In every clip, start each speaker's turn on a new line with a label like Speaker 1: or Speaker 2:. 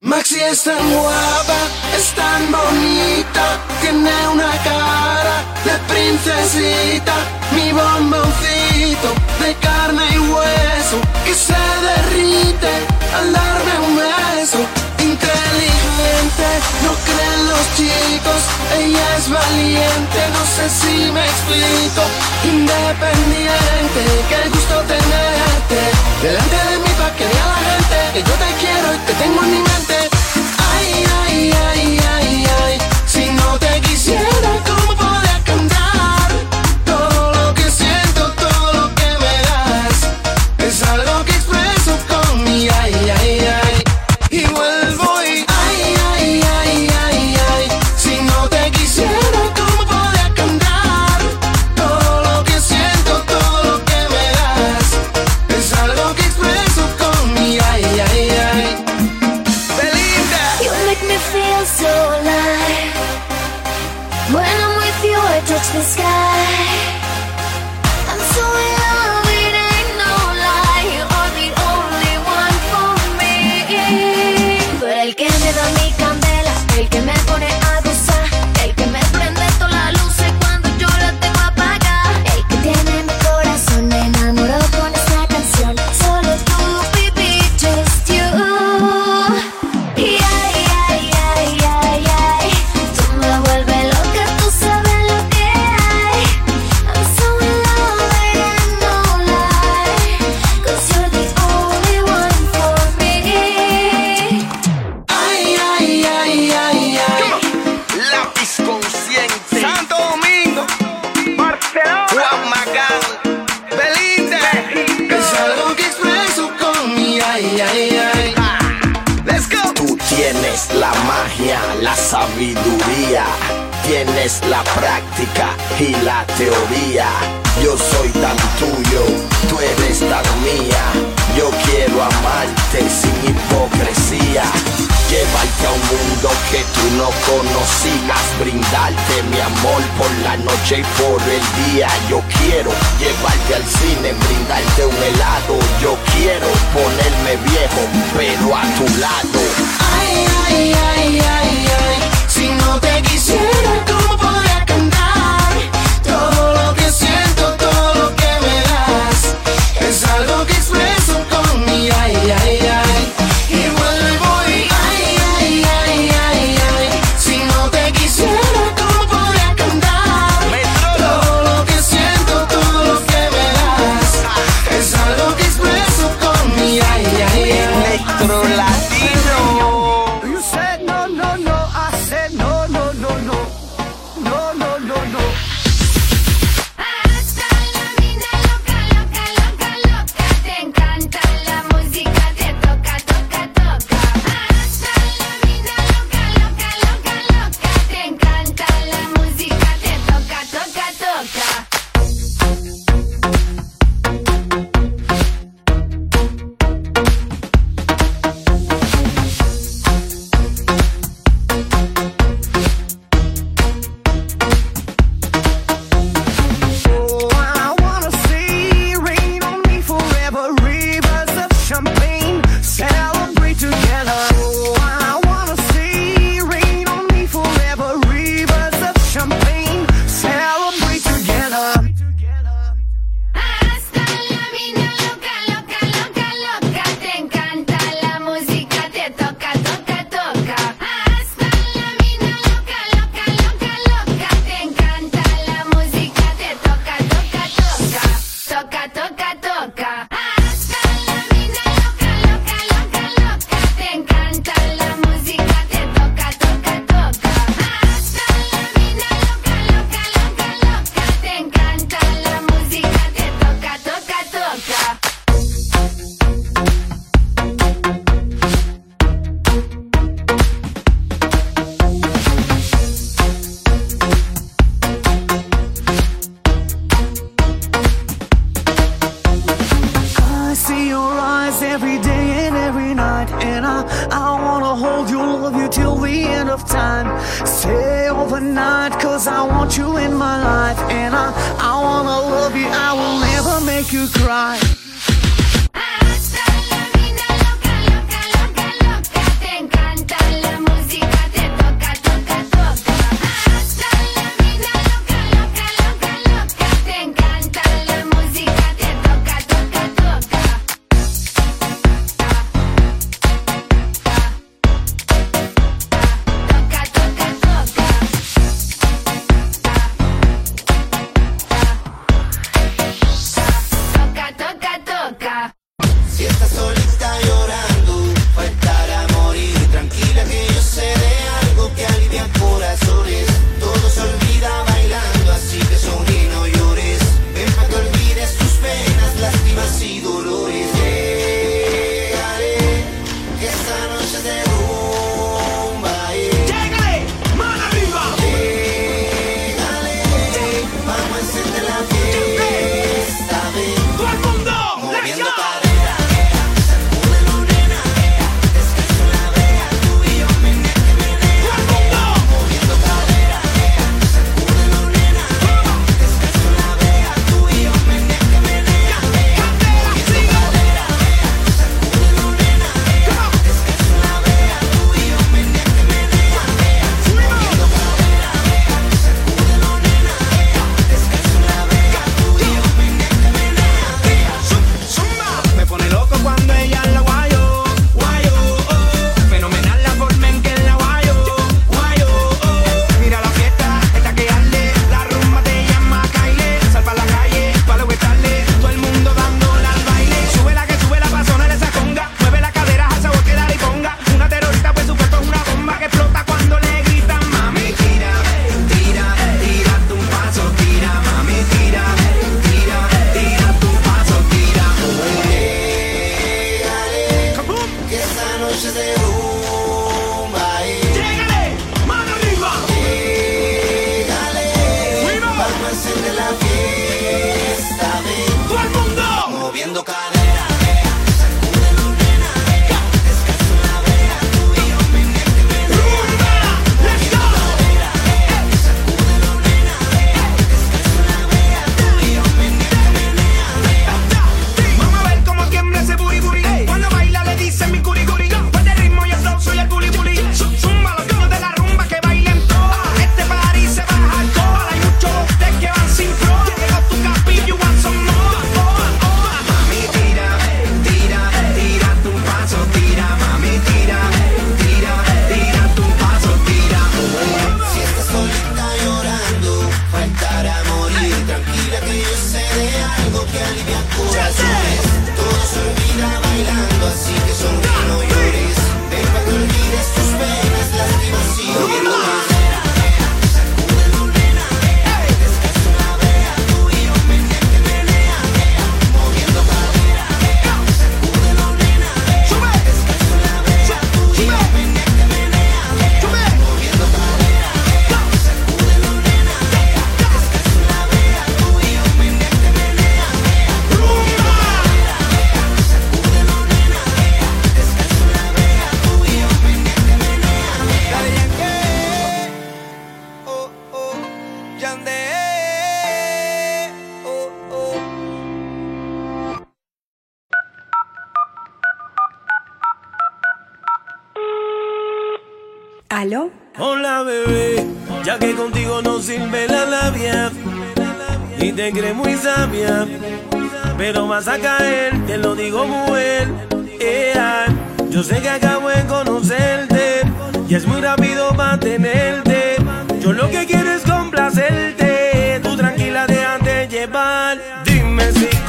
Speaker 1: Maxi es tan guapa, es tan bonita, tiene una cara de princesita, mi bomboncito de carne y hueso, que se derrite al darme un beso inteligente, no creen los chicos, ella es valiente, no sé si me explico, independiente, qué gusto tenerte, delante de mí pa' que vea la gente, que yo te quiero y te tengo en mi mente, ay, ay, ay, ay, ay.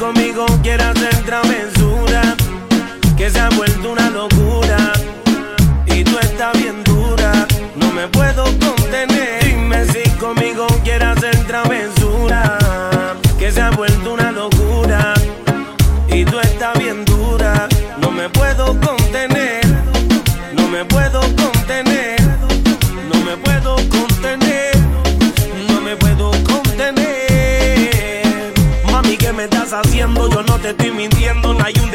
Speaker 2: conmigo quiere hacer travesura, que se ha vuelto una locura.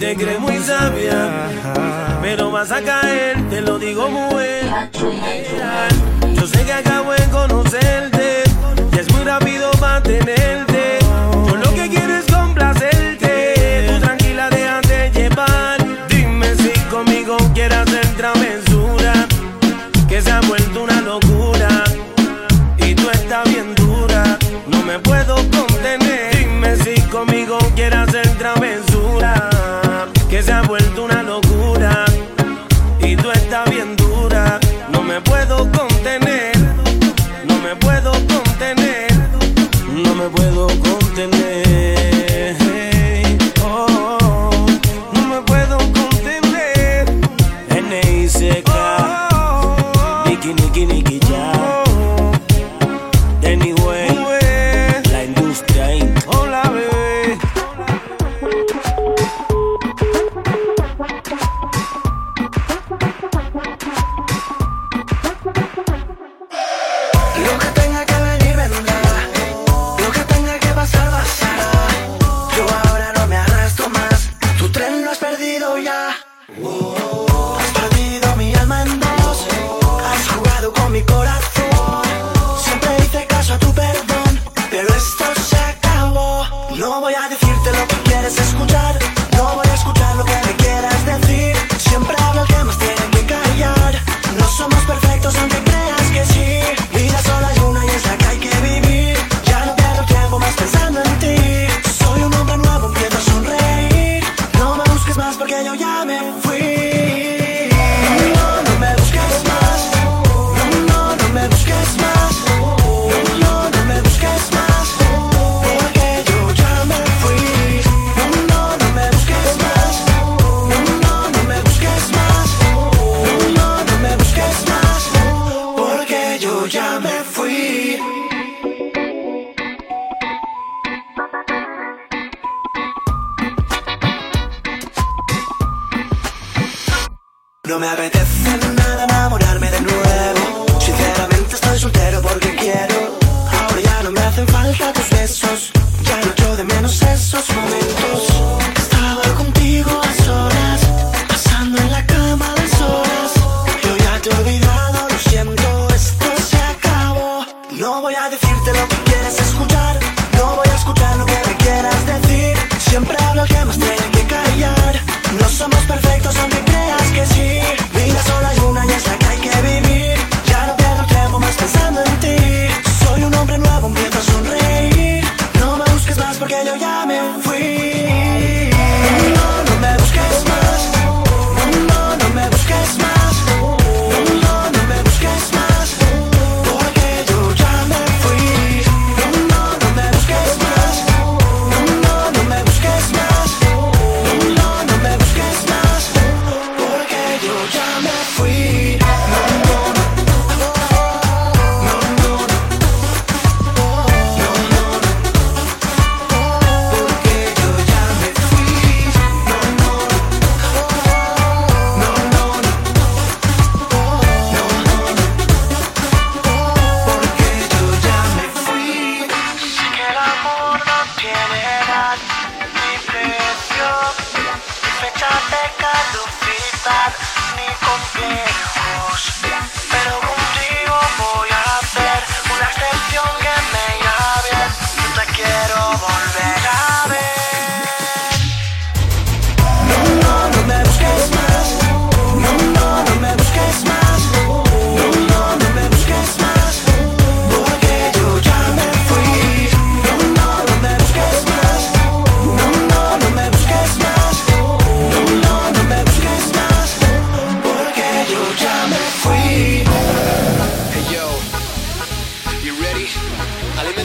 Speaker 2: te crees muy sabia, pero vas a caer, te lo digo muy bien. Yo sé que acabo de conocerte y es muy rápido mantenerte.
Speaker 3: Whoa.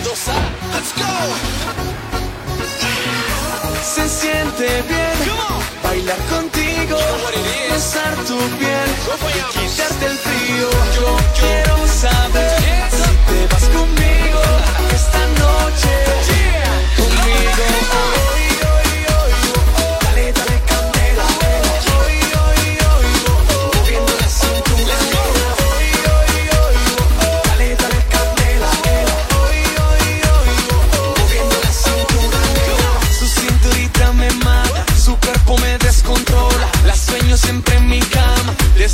Speaker 3: Let's go.
Speaker 4: Se siente bien bailar contigo, besar tu piel, quitarte el frío. Yo quiero saber.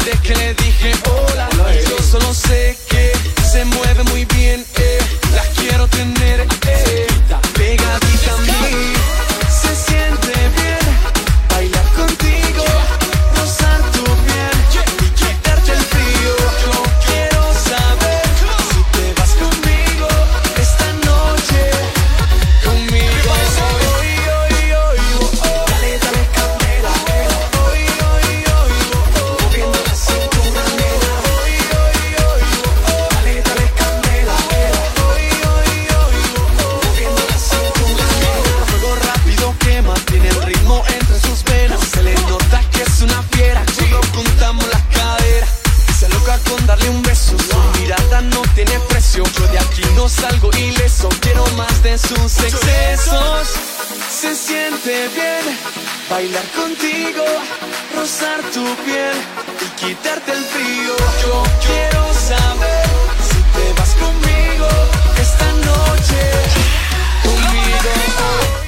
Speaker 4: ridiculous más de sus excesos. Se siente bien bailar contigo, rozar tu piel y quitarte el frío. Yo quiero saber si te vas conmigo esta noche. Conmigo.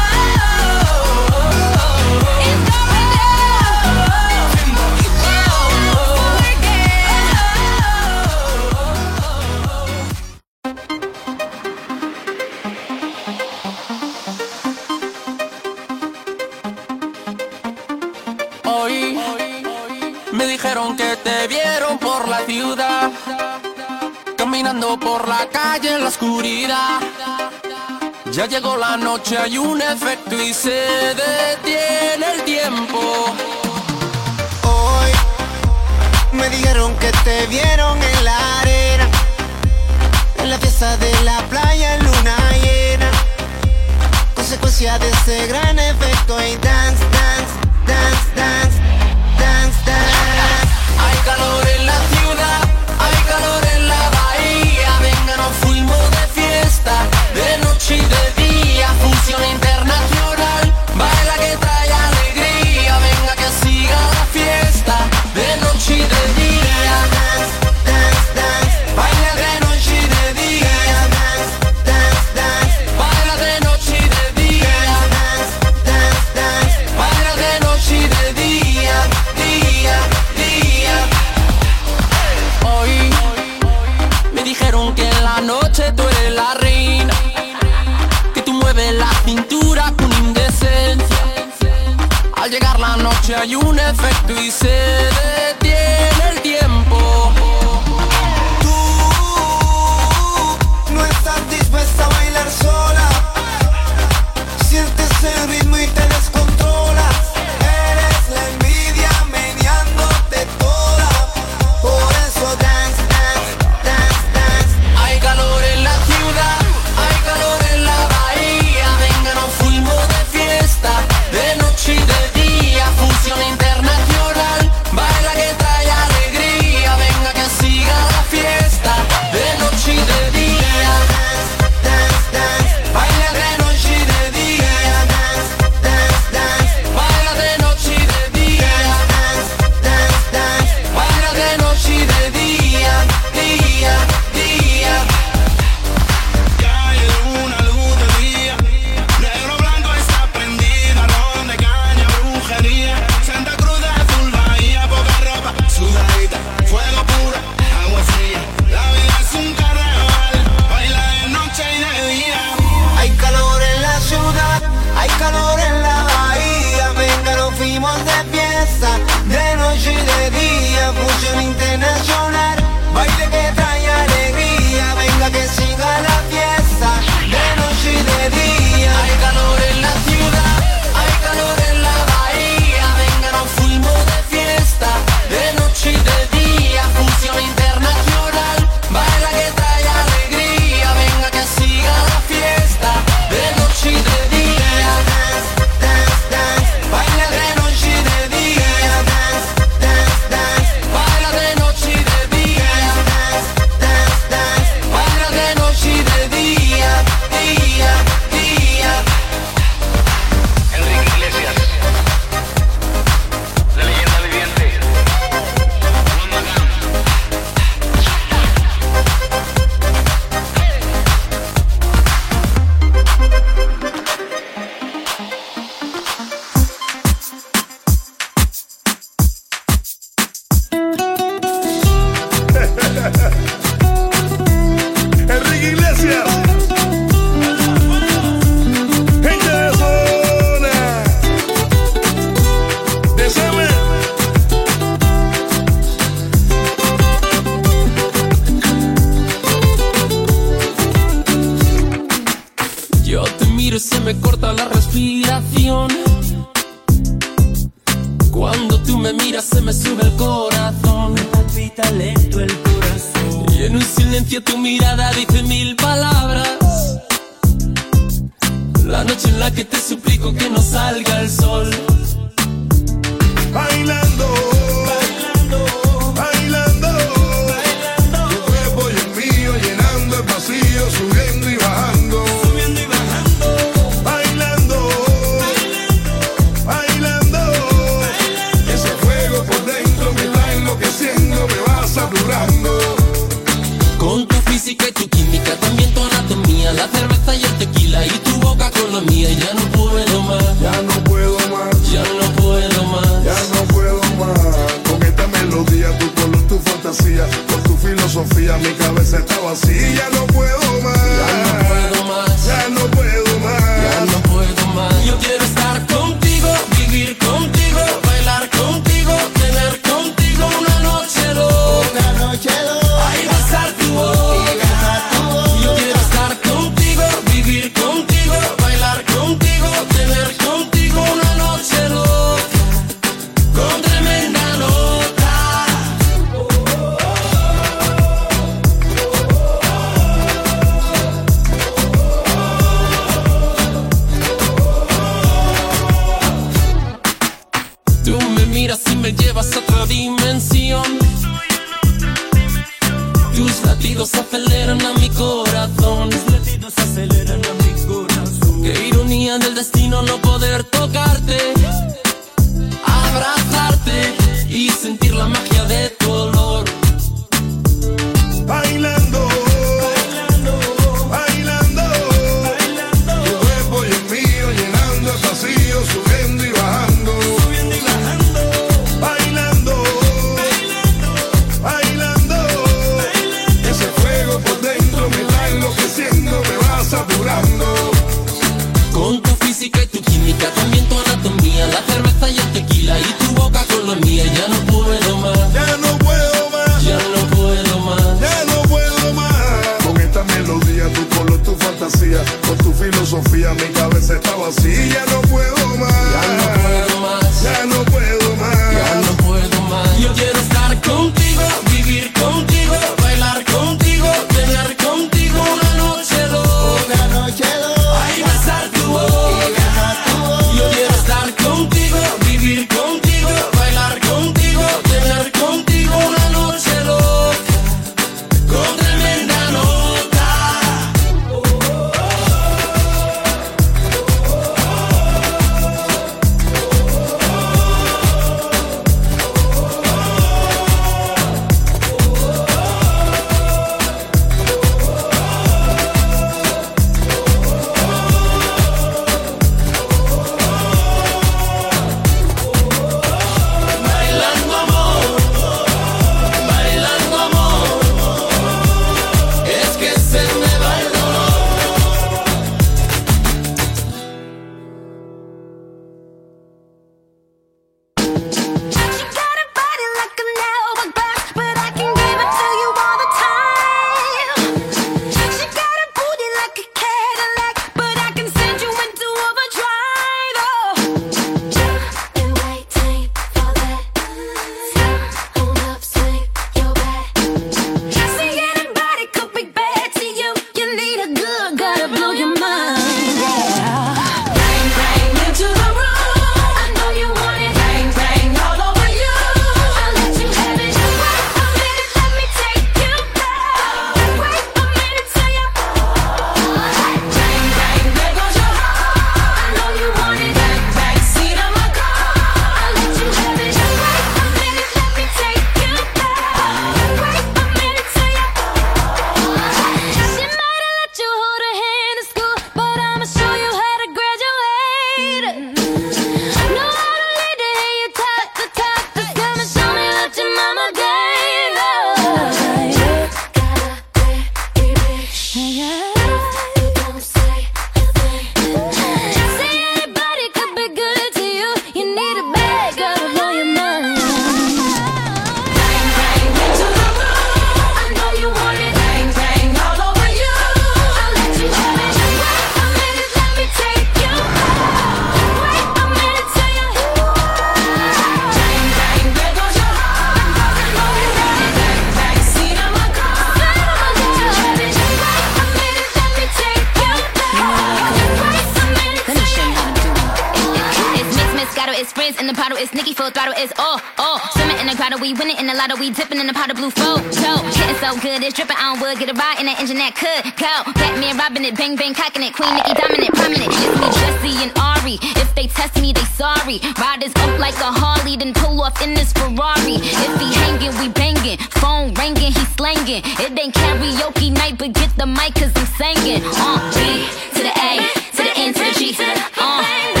Speaker 5: dominant, bang
Speaker 6: bang
Speaker 7: cocking it, Queen Nicki dominant, prominent. It's me, Jesse and Ari. If they test me, they sorry. Riders up like a Harley, then pull off in this Ferrari. If he hanging, we banging. Phone ringing, he slanging. It ain't karaoke night, but get the mic cause I'm singing. Uh, B to the A, to the N to the G. Uh, B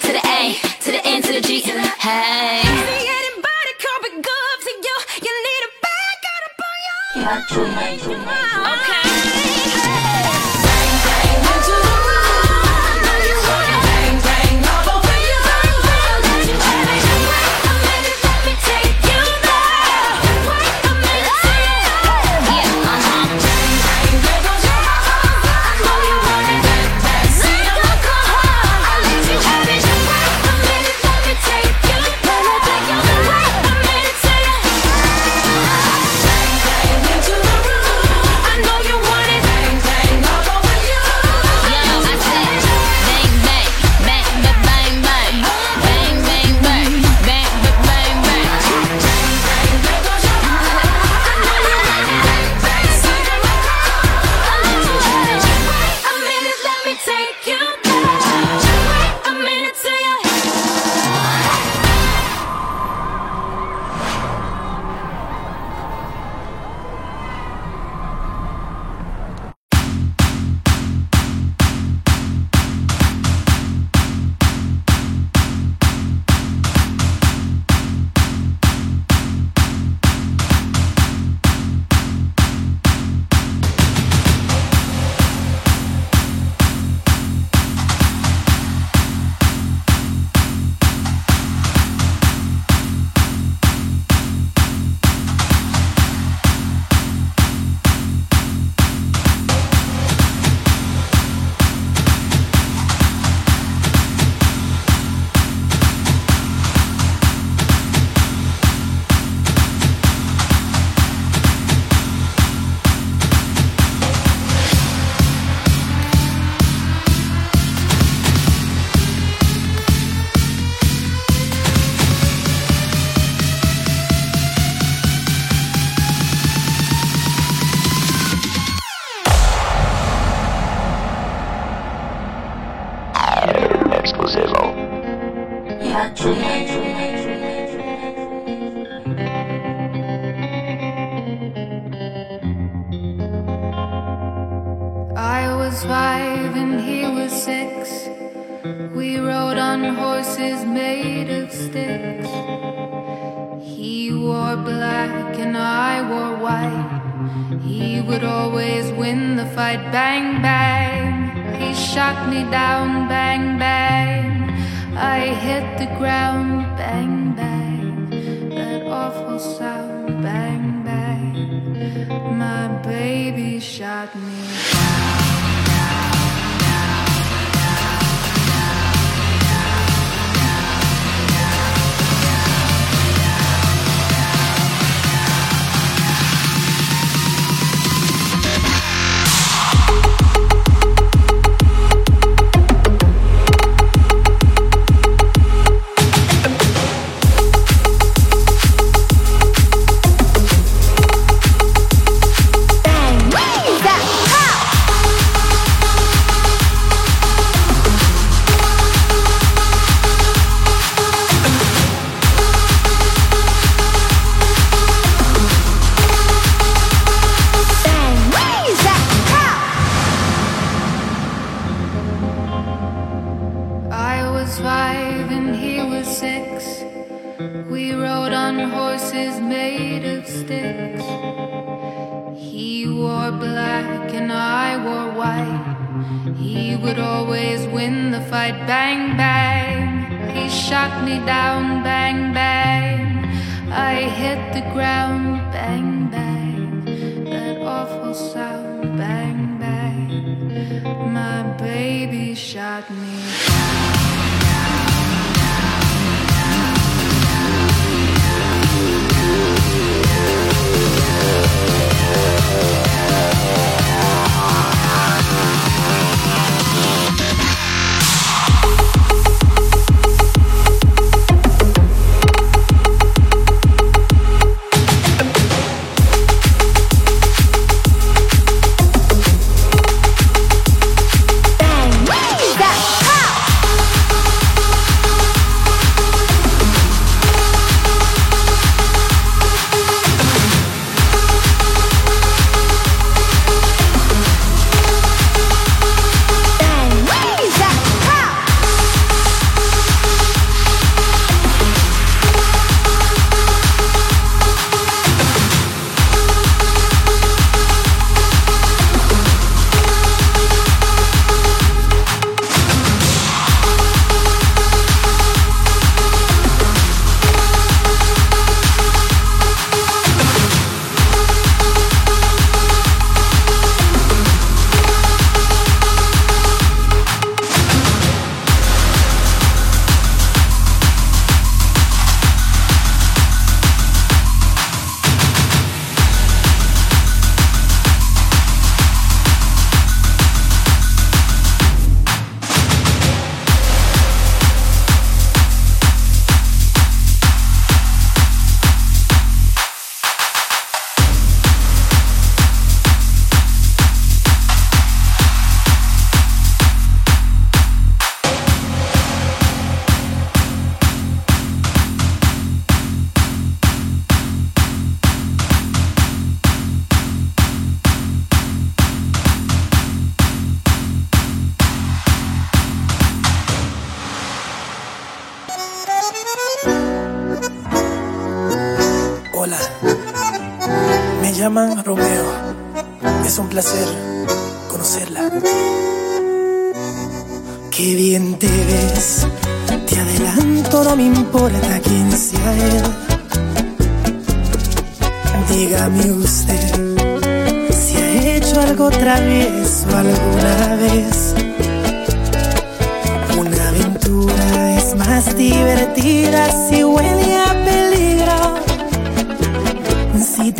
Speaker 7: to the A, to the N to the G. Hey. Okay
Speaker 6: into the
Speaker 8: Hola, me llaman Romeo. Es un placer conocerla. Qué bien te ves, te adelanto, no me importa quién sea él. Dígame usted si ha hecho algo travieso alguna vez. Una aventura es más divertida si huele a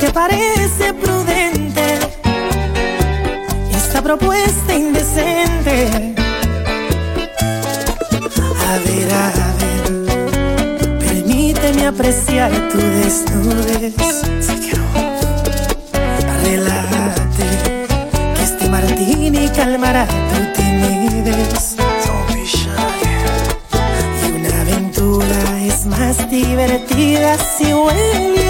Speaker 8: te parece prudente, esta propuesta indecente. A ver, a ver, permíteme apreciar tu desnudez. Relájate, que este martini calmará tu timidez. Y una aventura es más divertida si huele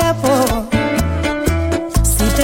Speaker 8: te